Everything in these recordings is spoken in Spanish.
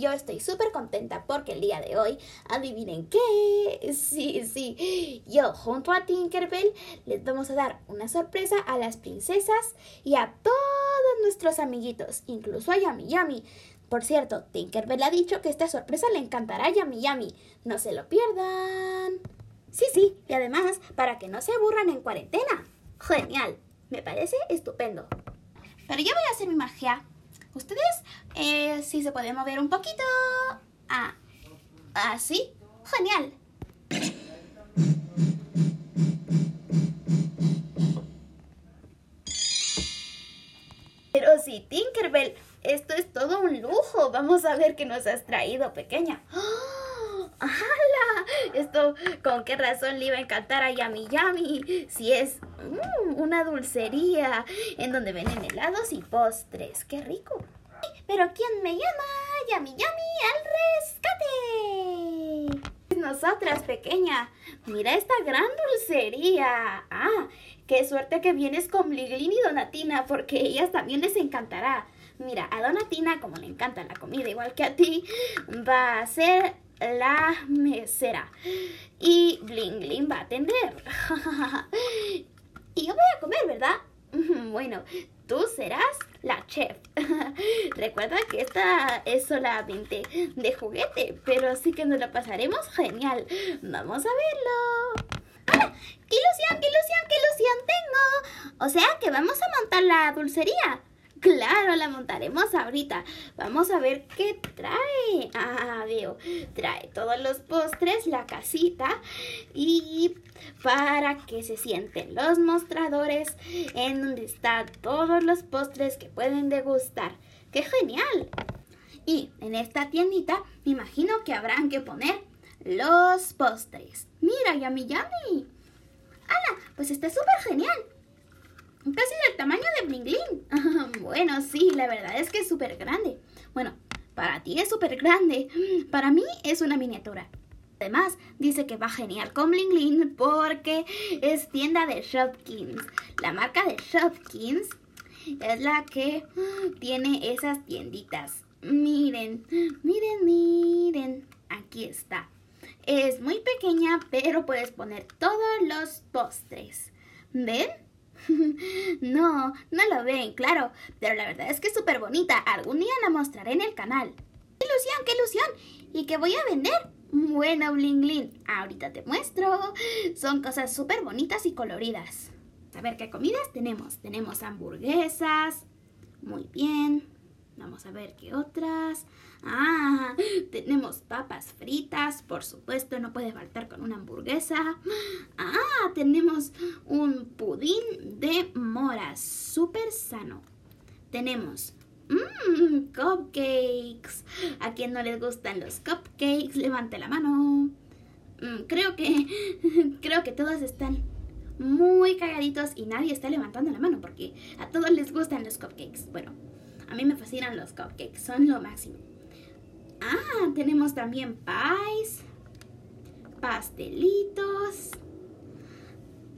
yo estoy súper contenta porque el día de hoy, adivinen qué, sí, sí, yo junto a Tinkerbell les vamos a dar una sorpresa a las princesas y a todos nuestros amiguitos, incluso a Yami Yami. Por cierto, Tinkerbell ha dicho que esta sorpresa le encantará a Yami Yami. No se lo pierdan. Sí, sí, y además, para que no se aburran en cuarentena. Genial, me parece estupendo. Pero yo voy a hacer mi magia. Ustedes, eh, si se pueden mover un poquito. Ah, así. Genial. Pero sí, Tinkerbell, esto es todo un lujo. Vamos a ver qué nos has traído, pequeña. Esto, ¿con qué razón le iba a encantar a Yami Yami? Si es mm, una dulcería en donde venden helados y postres. ¡Qué rico! Pero ¿quién me llama? Yami Yami al rescate. Nosotras, pequeña. Mira esta gran dulcería. Ah, qué suerte que vienes con Bliglin y Donatina, porque ellas también les encantará. Mira, a Donatina, como le encanta la comida igual que a ti, va a ser la mesera. Y Bling Bling va a atender. y yo voy a comer, ¿verdad? Bueno, tú serás la chef. Recuerda que esta es solamente de juguete, pero sí que nos la pasaremos genial. Vamos a verlo. ¡Ah! ¡Qué ilusión, qué ilusión, qué ilusión tengo! O sea que vamos a montar la dulcería. Claro, la montaremos ahorita. Vamos a ver qué trae. Ah, veo. Trae todos los postres, la casita y para que se sienten los mostradores en donde están todos los postres que pueden degustar. ¡Qué genial! Y en esta tiendita me imagino que habrán que poner los postres. Mira, yami yami. ¡Hala! Pues está súper genial. Casi del tamaño de Bling Bling. Bueno, sí, la verdad es que es súper grande. Bueno, para ti es súper grande. Para mí es una miniatura. Además, dice que va genial con Bling Bling porque es tienda de Shopkins. La marca de Shopkins es la que tiene esas tienditas. Miren, miren, miren. Aquí está. Es muy pequeña, pero puedes poner todos los postres. ¿Ven? no, no lo ven, claro, pero la verdad es que es súper bonita. Algún día la mostraré en el canal. ¡Qué ilusión, qué ilusión! ¿Y qué voy a vender? Bueno, Bling Bling, ahorita te muestro. Son cosas súper bonitas y coloridas. A ver qué comidas tenemos. Tenemos hamburguesas. Muy bien. Vamos a ver qué otras. Ah, tenemos papas fritas, por supuesto, no puede faltar con una hamburguesa. Ah, tenemos un pudín de moras, súper sano. Tenemos mmm, cupcakes. ¿A quien no les gustan los cupcakes? Levante la mano. Mm, creo que, creo que todos están muy cagaditos y nadie está levantando la mano porque a todos les gustan los cupcakes. Bueno, a mí me fascinan los cupcakes, son lo máximo. Ah, tenemos también pies, pastelitos.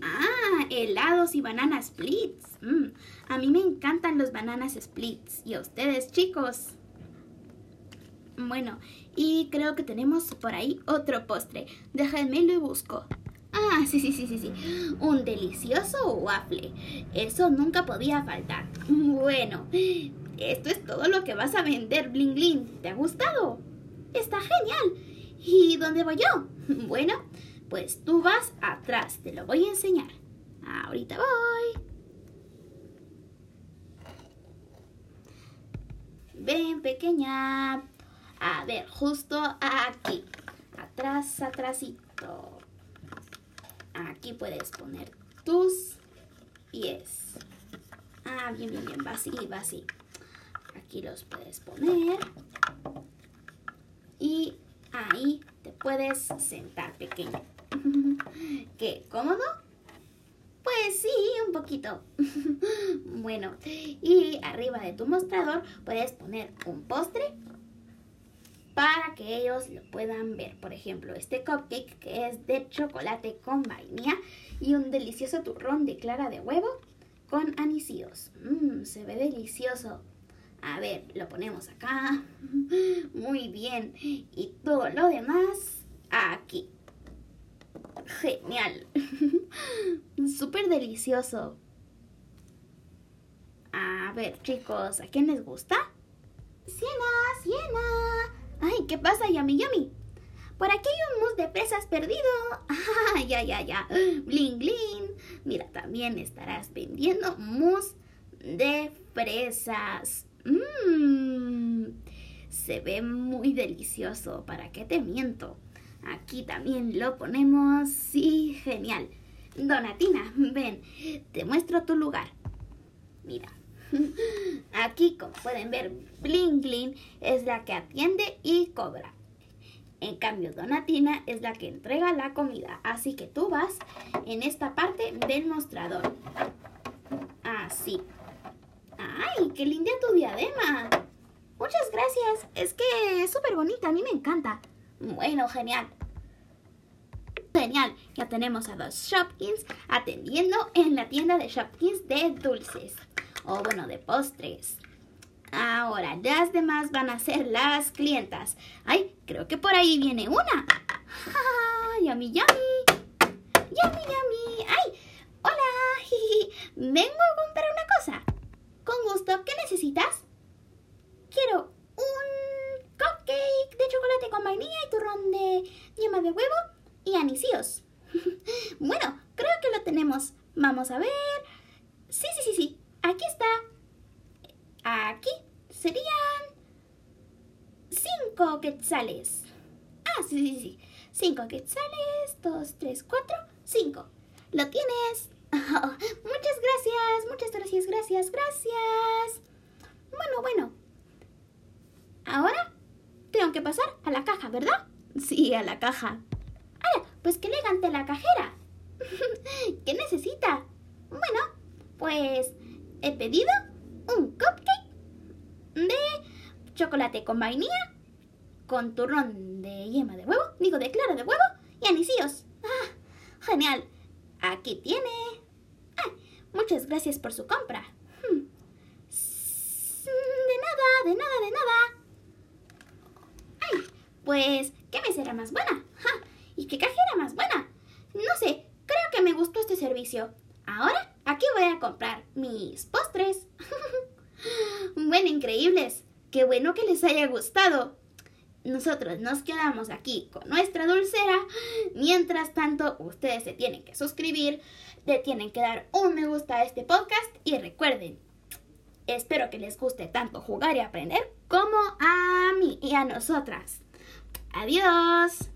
Ah, helados y bananas splits. Mm, a mí me encantan los bananas splits. ¿Y a ustedes, chicos? Bueno, y creo que tenemos por ahí otro postre. Déjenme lo y busco. Ah, sí, sí, sí, sí, sí. Un delicioso waffle. Eso nunca podía faltar. Bueno, esto es todo lo que vas a vender, Bling Bling. ¿Te ha gustado? Está genial. ¿Y dónde voy yo? Bueno, pues tú vas atrás. Te lo voy a enseñar. Ahorita voy. Ven, pequeña. A ver, justo aquí. Atrás, atrásito. Aquí puedes poner tus pies. Ah, bien, bien, bien. Va así, va así. Aquí los puedes poner. Y ahí te puedes sentar pequeño. ¿Qué? ¿Cómodo? Pues sí, un poquito. bueno, y arriba de tu mostrador puedes poner un postre para que ellos lo puedan ver. Por ejemplo, este cupcake que es de chocolate con vainilla y un delicioso turrón de clara de huevo con anisíos. Mmm, se ve delicioso. A ver, lo ponemos acá. Muy bien. Y todo lo demás aquí. Genial. Súper delicioso. A ver, chicos, ¿a quién les gusta? Siena, Siena. Ay, ¿qué pasa, Yami Yami? Por aquí hay un mus de fresas perdido. Ah, ya, ya, ya. Bling, bling. Mira, también estarás vendiendo mus de fresas. Mmm. Se ve muy delicioso. ¿Para qué te miento? Aquí también lo ponemos. Sí, genial. Donatina, ven, te muestro tu lugar. Mira. Aquí, como pueden ver, Bling Bling es la que atiende y cobra. En cambio, Donatina es la que entrega la comida. Así que tú vas en esta parte del mostrador. Así. ¡Ay, qué linda tu diadema! Muchas gracias. Es que es súper bonita. A mí me encanta. Bueno, genial. Genial. Ya tenemos a dos Shopkins atendiendo en la tienda de Shopkins de dulces. O bueno, de postres. Ahora, las demás van a ser las clientas. Ay, creo que por ahí viene una. ¡Ja! ¡Yami, yami! ¡Yami, yami! ¡Ay! ¡Hola! Vengo a comprar. Con gusto, ¿qué necesitas? Quiero un cupcake de chocolate con vainilla y turrón de yema de huevo y anisíos. bueno, creo que lo tenemos. Vamos a ver. Sí, sí, sí, sí. Aquí está. Aquí serían cinco quetzales. Ah, sí, sí, sí. Cinco quetzales. Dos, tres, cuatro, cinco. ¿Lo tienes? muchas gracias, muchas gracias, gracias, gracias. Bueno, bueno. Ahora tengo que pasar a la caja, ¿verdad? Sí, a la caja. Ahora, pues qué elegante la cajera. ¿Qué necesita? Bueno, pues he pedido un cupcake de chocolate con vainilla, con turrón de yema de huevo, digo de clara de huevo y anisíos. Ah, genial. Aquí tiene. Muchas gracias por su compra. Hmm. De nada, de nada, de nada. Ay, pues, ¿qué me será más buena? ¿Y qué cajera más buena? No sé, creo que me gustó este servicio. Ahora, aquí voy a comprar mis postres. bueno, increíbles. Qué bueno que les haya gustado. Nosotros nos quedamos aquí con nuestra dulcera. Mientras tanto, ustedes se tienen que suscribir, le tienen que dar un me gusta a este podcast y recuerden, espero que les guste tanto jugar y aprender como a mí y a nosotras. Adiós.